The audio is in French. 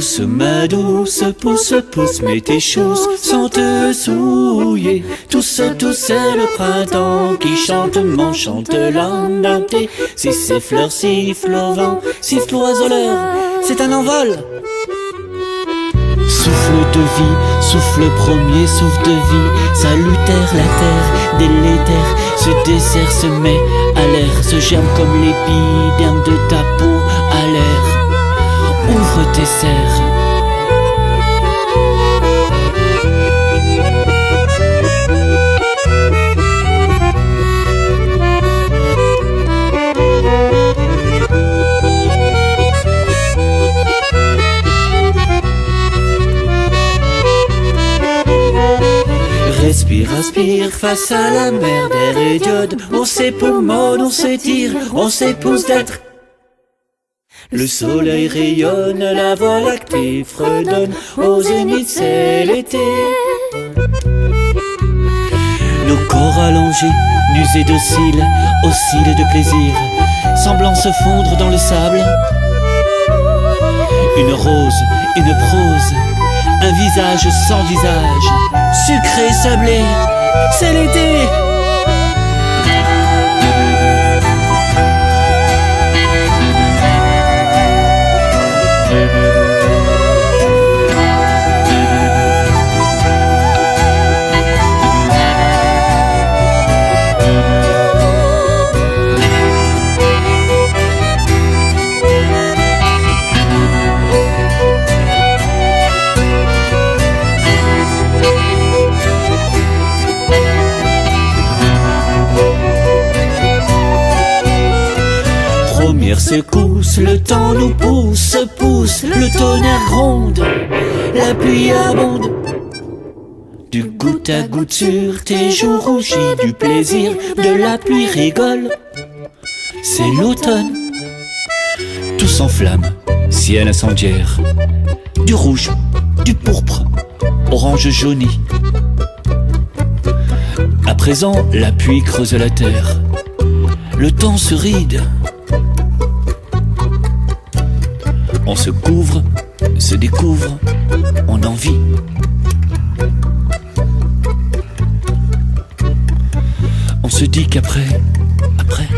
ta douce pousse, pousse, mets tes choses sans te souiller. Tous, tous, c'est le printemps qui chante, m'enchante l'âme Si ces fleurs sifflent au vent, sifflent oiseleur, c'est un envol. Souffle de vie, souffle premier, souffle de vie, salutaire la terre, délétère, ce dessert se met à l'air, se germe comme l'épiderme de ta peau à l'air. Ouvre tes serres. Respire, inspire face à la mer et d'iode. On s'époumonne, on s'étire, on s'épouse d'être. Le soleil rayonne, la voie lactée fredonne, au zénith c'est l'été. Nos corps allongés, nus et dociles, oscillent de plaisir, semblant se fondre dans le sable. Une rose, une prose, un visage sans visage, sucré, sablé, c'est l'été. Première secousse, le temps nous pousse, pousse, le tonnerre gronde, la pluie abonde. Du goutte à goutte sur tes joues rougies, du plaisir de la pluie rigole. C'est l'automne, tout s'enflamme, ciel incendiaire, du rouge, du pourpre, orange jauni. À présent, la pluie creuse la terre, le temps se ride. On se couvre, se découvre, on en vit. On se dit qu'après, après,